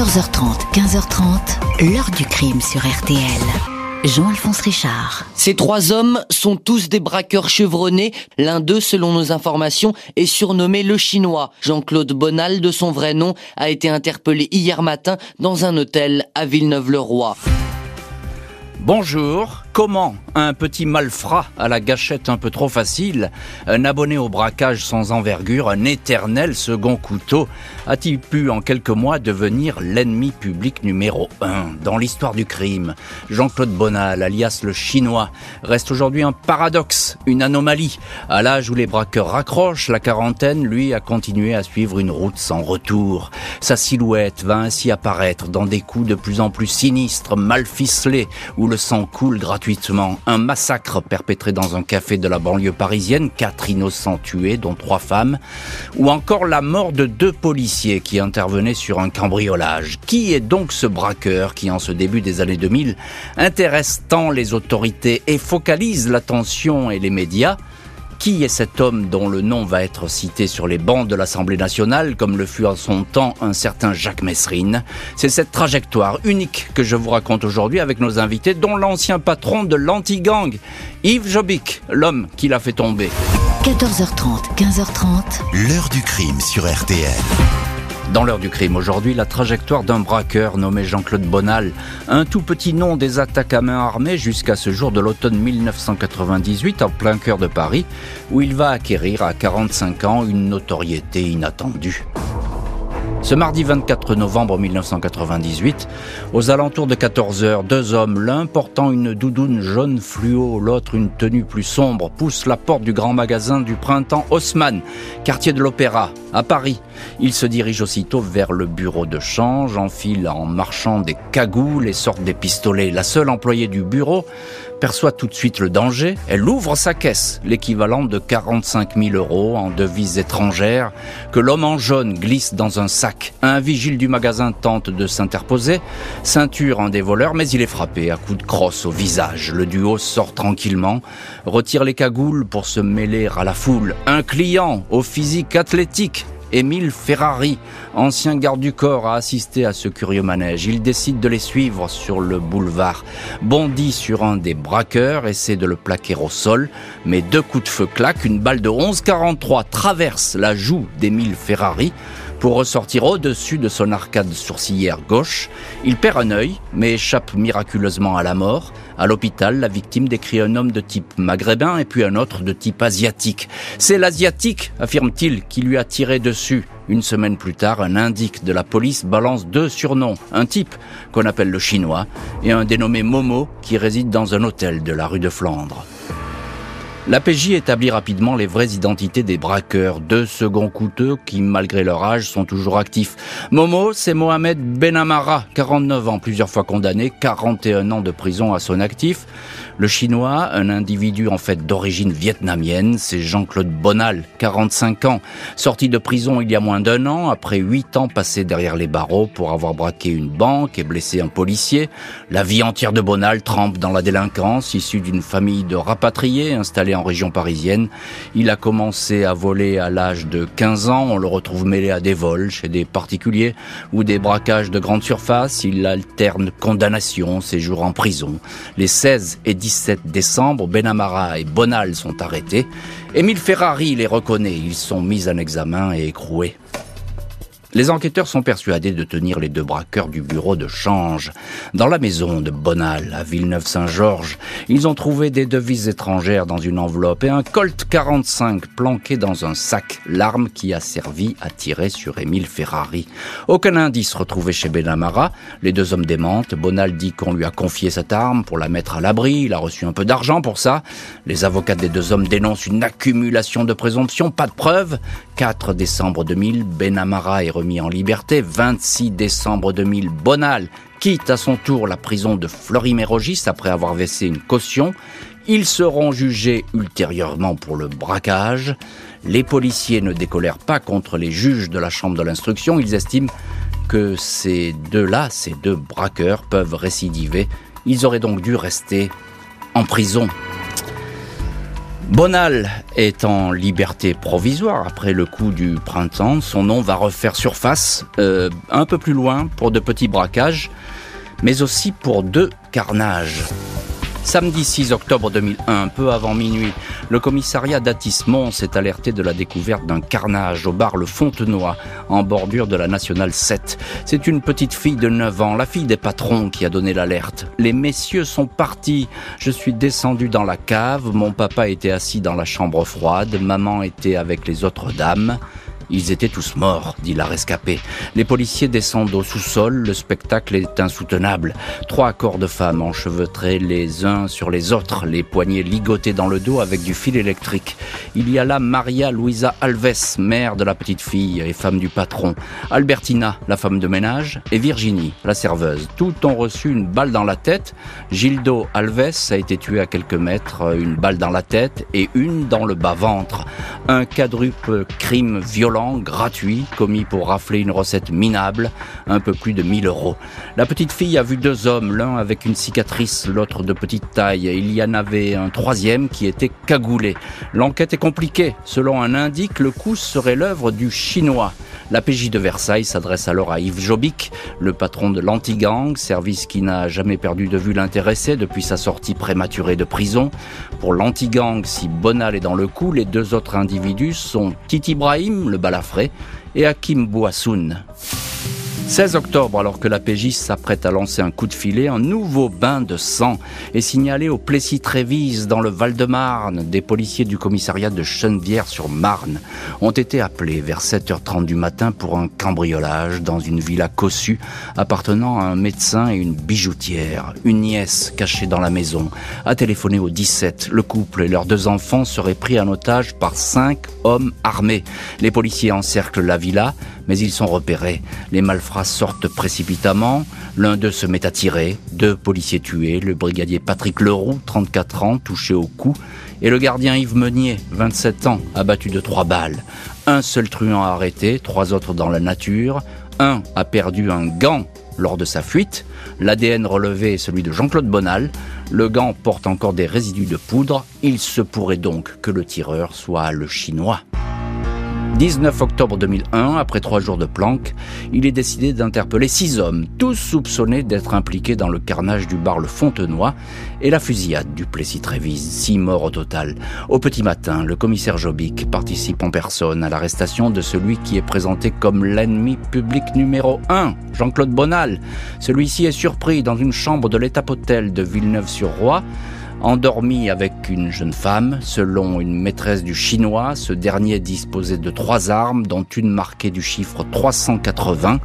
14h30, 15h30, l'heure du crime sur RTL. Jean-Alphonse Richard. Ces trois hommes sont tous des braqueurs chevronnés. L'un d'eux, selon nos informations, est surnommé le Chinois. Jean-Claude Bonal, de son vrai nom, a été interpellé hier matin dans un hôtel à Villeneuve-le-Roi. Bonjour, comment un petit malfrat à la gâchette un peu trop facile, un abonné au braquage sans envergure, un éternel second couteau, a-t-il pu en quelques mois devenir l'ennemi public numéro un dans l'histoire du crime? Jean-Claude Bonal, alias le chinois, reste aujourd'hui un paradoxe, une anomalie. À l'âge où les braqueurs raccrochent la quarantaine, lui a continué à suivre une route sans retour. Sa silhouette va ainsi apparaître dans des coups de plus en plus sinistres, mal ficelés, où le sang coule gratuitement. Un massacre perpétré dans un café de la banlieue parisienne, quatre innocents tués, dont trois femmes, ou encore la mort de deux policiers qui intervenaient sur un cambriolage. Qui est donc ce braqueur qui, en ce début des années 2000, intéresse tant les autorités et focalise l'attention et les médias? Qui est cet homme dont le nom va être cité sur les bancs de l'Assemblée nationale, comme le fut en son temps un certain Jacques Messrine C'est cette trajectoire unique que je vous raconte aujourd'hui avec nos invités, dont l'ancien patron de l'anti-gang, Yves Jobic, l'homme qui l'a fait tomber. 14h30, 15h30. L'heure du crime sur RTL. Dans l'heure du crime aujourd'hui, la trajectoire d'un braqueur nommé Jean-Claude Bonal, un tout petit nom des attaques à main armée jusqu'à ce jour de l'automne 1998 en plein cœur de Paris, où il va acquérir à 45 ans une notoriété inattendue. Ce mardi 24 novembre 1998, aux alentours de 14 heures, deux hommes, l'un portant une doudoune jaune fluo, l'autre une tenue plus sombre, poussent la porte du grand magasin du printemps Haussmann, quartier de l'Opéra, à Paris. Ils se dirigent aussitôt vers le bureau de change, enfilent en marchant des cagoules et sortent des pistolets. La seule employée du bureau perçoit tout de suite le danger. Elle ouvre sa caisse, l'équivalent de 45 000 euros en devises étrangères, que l'homme en jaune glisse dans un sac. Un vigile du magasin tente de s'interposer, ceinture un des voleurs, mais il est frappé à coups de crosse au visage. Le duo sort tranquillement, retire les cagoules pour se mêler à la foule. Un client au physique athlétique Émile Ferrari, ancien garde du corps, a assisté à ce curieux manège. Il décide de les suivre sur le boulevard, bondit sur un des braqueurs, essaie de le plaquer au sol, mais deux coups de feu claquent, une balle de 11,43 traverse la joue d'Émile Ferrari pour ressortir au-dessus de son arcade sourcilière gauche. Il perd un œil, mais échappe miraculeusement à la mort. À l'hôpital, la victime décrit un homme de type maghrébin et puis un autre de type asiatique. C'est l'asiatique, affirme-t-il, qui lui a tiré dessus. Une semaine plus tard, un indique de la police balance deux surnoms. Un type qu'on appelle le chinois et un dénommé Momo qui réside dans un hôtel de la rue de Flandre. L'APJ établit rapidement les vraies identités des braqueurs, deux seconds coûteux qui, malgré leur âge, sont toujours actifs. Momo, c'est Mohamed Benamara, 49 ans, plusieurs fois condamné, 41 ans de prison à son actif. Le chinois, un individu en fait d'origine vietnamienne, c'est Jean-Claude Bonal, 45 ans, sorti de prison il y a moins d'un an, après 8 ans passés derrière les barreaux pour avoir braqué une banque et blessé un policier. La vie entière de Bonal trempe dans la délinquance, issu d'une famille de rapatriés installés en région parisienne. Il a commencé à voler à l'âge de 15 ans, on le retrouve mêlé à des vols chez des particuliers ou des braquages de grande surface. Il alterne condamnation, séjour en prison. Les 16 et 17 décembre, Benamara et Bonal sont arrêtés. Émile Ferrari les reconnaît. Ils sont mis en examen et écroués. Les enquêteurs sont persuadés de tenir les deux braqueurs du bureau de change. Dans la maison de Bonal, à Villeneuve-Saint-Georges, ils ont trouvé des devises étrangères dans une enveloppe et un Colt 45 planqué dans un sac, l'arme qui a servi à tirer sur Émile Ferrari. Aucun indice retrouvé chez Benamara. Les deux hommes démentent. Bonal dit qu'on lui a confié cette arme pour la mettre à l'abri. Il a reçu un peu d'argent pour ça. Les avocats des deux hommes dénoncent une accumulation de présomptions, pas de preuves. 4 décembre 2000, Benamara est remis en liberté. 26 décembre 2000, Bonal quitte à son tour la prison de Fleury-Mérogis après avoir versé une caution. Ils seront jugés ultérieurement pour le braquage. Les policiers ne décolèrent pas contre les juges de la chambre de l'instruction. Ils estiment que ces deux-là, ces deux braqueurs, peuvent récidiver. Ils auraient donc dû rester en prison. Bonal est en liberté provisoire après le coup du printemps. Son nom va refaire surface euh, un peu plus loin pour de petits braquages, mais aussi pour deux carnages. Samedi 6 octobre 2001, peu avant minuit, le commissariat d'Atis-Mons s'est alerté de la découverte d'un carnage au bar Le Fontenoy, en bordure de la Nationale 7. C'est une petite fille de 9 ans, la fille des patrons, qui a donné l'alerte. Les messieurs sont partis. Je suis descendu dans la cave. Mon papa était assis dans la chambre froide. Maman était avec les autres dames. Ils étaient tous morts, dit la rescapée. Les policiers descendent au sous-sol, le spectacle est insoutenable. Trois corps de femmes enchevêtrés les uns sur les autres, les poignets ligotés dans le dos avec du fil électrique. Il y a là Maria Luisa Alves, mère de la petite fille et femme du patron, Albertina, la femme de ménage, et Virginie, la serveuse. Tous ont reçu une balle dans la tête. Gildo Alves a été tué à quelques mètres, une balle dans la tête et une dans le bas-ventre. Un quadruple crime violent gratuit, commis pour rafler une recette minable, un peu plus de 1000 euros. La petite fille a vu deux hommes, l'un avec une cicatrice, l'autre de petite taille. Il y en avait un troisième qui était cagoulé. L'enquête est compliquée. Selon un indique, le coup serait l'œuvre du chinois. La PJ de Versailles s'adresse alors à Yves Jobic, le patron de l'anti-gang, service qui n'a jamais perdu de vue l'intéressé depuis sa sortie prématurée de prison. Pour l'anti-gang, si Bonal est dans le coup, les deux autres individus sont Titi Ibrahim, le balafré, et Hakim Bouassoun. 16 octobre, alors que la PJ s'apprête à lancer un coup de filet, un nouveau bain de sang est signalé au Plessis-Trévise, dans le Val-de-Marne. Des policiers du commissariat de Chenevière-sur-Marne ont été appelés vers 7h30 du matin pour un cambriolage dans une villa cossue appartenant à un médecin et une bijoutière. Une nièce cachée dans la maison a téléphoné au 17. Le couple et leurs deux enfants seraient pris en otage par cinq hommes armés. Les policiers encerclent la villa, mais ils sont repérés. Les malfrats sortent précipitamment, l'un d'eux se met à tirer, deux policiers tués, le brigadier Patrick Leroux, 34 ans, touché au cou, et le gardien Yves Meunier, 27 ans, abattu de trois balles. Un seul truand arrêté, trois autres dans la nature, un a perdu un gant lors de sa fuite, l'ADN relevé est celui de Jean-Claude Bonal, le gant porte encore des résidus de poudre, il se pourrait donc que le tireur soit le chinois. 19 octobre 2001, après trois jours de planque, il est décidé d'interpeller six hommes, tous soupçonnés d'être impliqués dans le carnage du bar Le Fontenoy et la fusillade du Plessis-Trévise. Six morts au total. Au petit matin, le commissaire Jobic participe en personne à l'arrestation de celui qui est présenté comme l'ennemi public numéro un, Jean-Claude Bonal. Celui-ci est surpris dans une chambre de l'étape-hôtel de Villeneuve-sur-Roi endormi avec une jeune femme. Selon une maîtresse du chinois, ce dernier disposait de trois armes, dont une marquée du chiffre 380,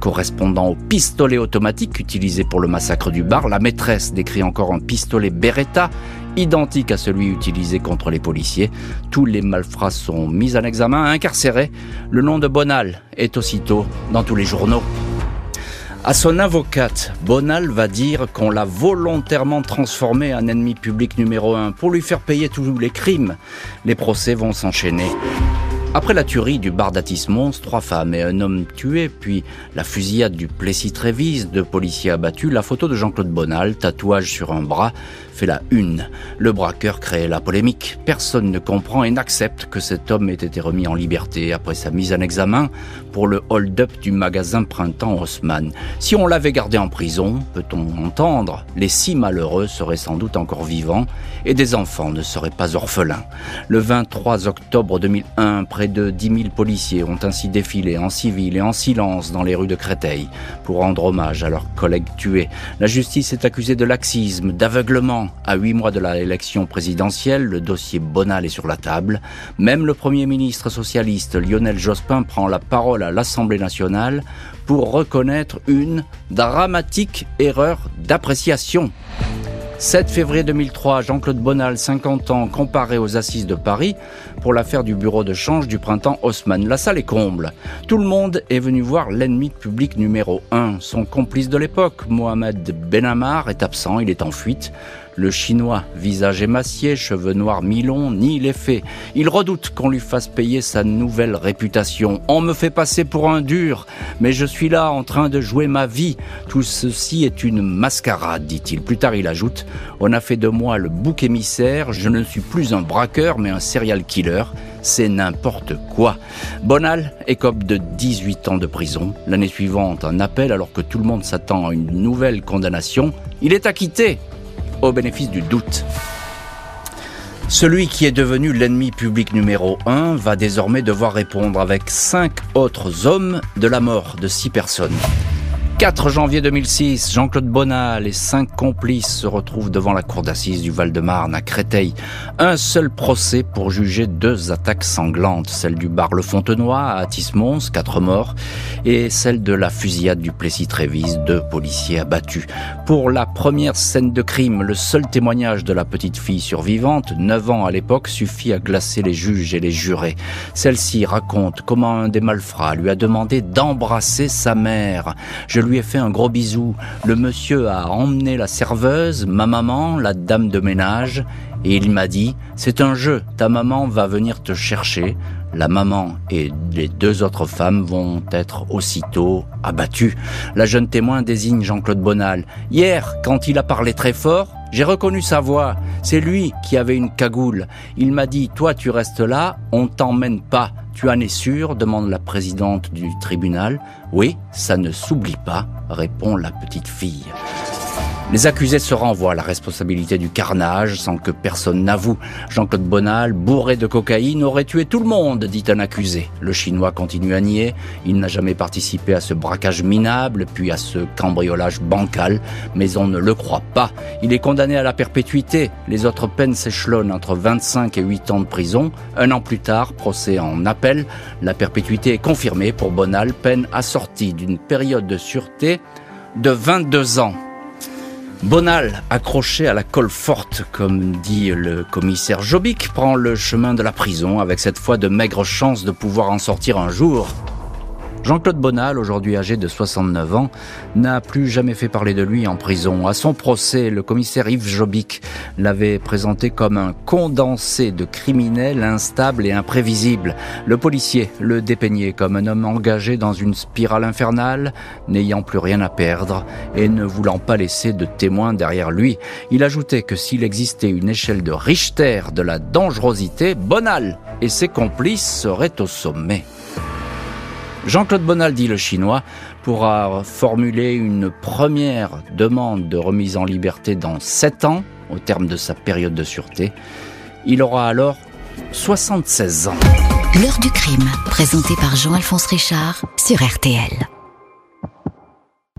correspondant au pistolet automatique utilisé pour le massacre du bar. La maîtresse décrit encore un pistolet Beretta, identique à celui utilisé contre les policiers. Tous les malfrats sont mis en examen, incarcérés. Le nom de Bonal est aussitôt dans tous les journaux. À son avocate, Bonal va dire qu'on l'a volontairement transformé en ennemi public numéro un pour lui faire payer tous les crimes. Les procès vont s'enchaîner. Après la tuerie du bar d'Atis Mons, trois femmes et un homme tués, puis la fusillade du Plessis-Trévise, deux policiers abattus, la photo de Jean-Claude Bonal, tatouage sur un bras, fait la une. Le braqueur crée la polémique. Personne ne comprend et n'accepte que cet homme ait été remis en liberté après sa mise en examen pour le hold-up du magasin Printemps Haussmann. Si on l'avait gardé en prison, peut-on entendre, les six malheureux seraient sans doute encore vivants et des enfants ne seraient pas orphelins. Le 23 octobre 2001, près de 10 000 policiers ont ainsi défilé en civil et en silence dans les rues de Créteil pour rendre hommage à leurs collègues tués. La justice est accusée de laxisme, d'aveuglement, à huit mois de l'élection présidentielle, le dossier Bonal est sur la table. Même le Premier ministre socialiste Lionel Jospin prend la parole à l'Assemblée nationale pour reconnaître une dramatique erreur d'appréciation. 7 février 2003, Jean-Claude Bonal, 50 ans, comparé aux assises de Paris pour l'affaire du bureau de change du printemps Haussmann. La salle est comble. Tout le monde est venu voir l'ennemi public numéro 1. Son complice de l'époque, Mohamed Benamar, est absent, il est en fuite. Le chinois, visage émacié, cheveux noirs mi-longs, nie les faits. Il redoute qu'on lui fasse payer sa nouvelle réputation. On me fait passer pour un dur, mais je suis là en train de jouer ma vie. Tout ceci est une mascarade, dit-il. Plus tard, il ajoute, on a fait de moi le bouc émissaire, je ne suis plus un braqueur, mais un serial killer. C'est n'importe quoi. Bonal écope de 18 ans de prison. L'année suivante, un appel alors que tout le monde s'attend à une nouvelle condamnation. Il est acquitté au bénéfice du doute. Celui qui est devenu l'ennemi public numéro un va désormais devoir répondre avec cinq autres hommes de la mort de six personnes. 4 janvier 2006, Jean-Claude Bonal et cinq complices se retrouvent devant la cour d'assises du Val-de-Marne à Créteil. Un seul procès pour juger deux attaques sanglantes, celle du bar Le Fontenoy à Atis-Mons, quatre morts, et celle de la fusillade du Plessis-Trévise, deux policiers abattus. Pour la première scène de crime, le seul témoignage de la petite fille survivante, 9 ans à l'époque, suffit à glacer les juges et les jurés. Celle-ci raconte comment un des malfrats lui a demandé d'embrasser sa mère. Lui ai fait un gros bisou. Le monsieur a emmené la serveuse, ma maman, la dame de ménage, et il m'a dit, c'est un jeu, ta maman va venir te chercher. La maman et les deux autres femmes vont être aussitôt abattues. La jeune témoin désigne Jean-Claude Bonal. Hier, quand il a parlé très fort, j'ai reconnu sa voix. C'est lui qui avait une cagoule. Il m'a dit, toi tu restes là, on t'emmène pas. Tu en es sûr demande la présidente du tribunal. Oui, ça ne s'oublie pas, répond la petite fille. Les accusés se renvoient à la responsabilité du carnage sans que personne n'avoue. Jean-Claude Bonal, bourré de cocaïne, aurait tué tout le monde, dit un accusé. Le Chinois continue à nier. Il n'a jamais participé à ce braquage minable, puis à ce cambriolage bancal, mais on ne le croit pas. Il est condamné à la perpétuité. Les autres peines s'échelonnent entre 25 et 8 ans de prison. Un an plus tard, procès en appel. La perpétuité est confirmée pour Bonal, peine assortie d'une période de sûreté de 22 ans. Bonal, accroché à la colle forte, comme dit le commissaire Jobic, prend le chemin de la prison avec cette fois de maigres chances de pouvoir en sortir un jour. Jean-Claude Bonal, aujourd'hui âgé de 69 ans, n'a plus jamais fait parler de lui en prison. À son procès, le commissaire Yves Jobic l'avait présenté comme un condensé de criminels instables et imprévisibles. Le policier le dépeignait comme un homme engagé dans une spirale infernale, n'ayant plus rien à perdre et ne voulant pas laisser de témoins derrière lui. Il ajoutait que s'il existait une échelle de Richter de la dangerosité, Bonal et ses complices seraient au sommet. Jean-Claude Bonaldi, le chinois, pourra formuler une première demande de remise en liberté dans 7 ans, au terme de sa période de sûreté. Il aura alors 76 ans. L'heure du crime, présenté par Jean-Alphonse Richard sur RTL.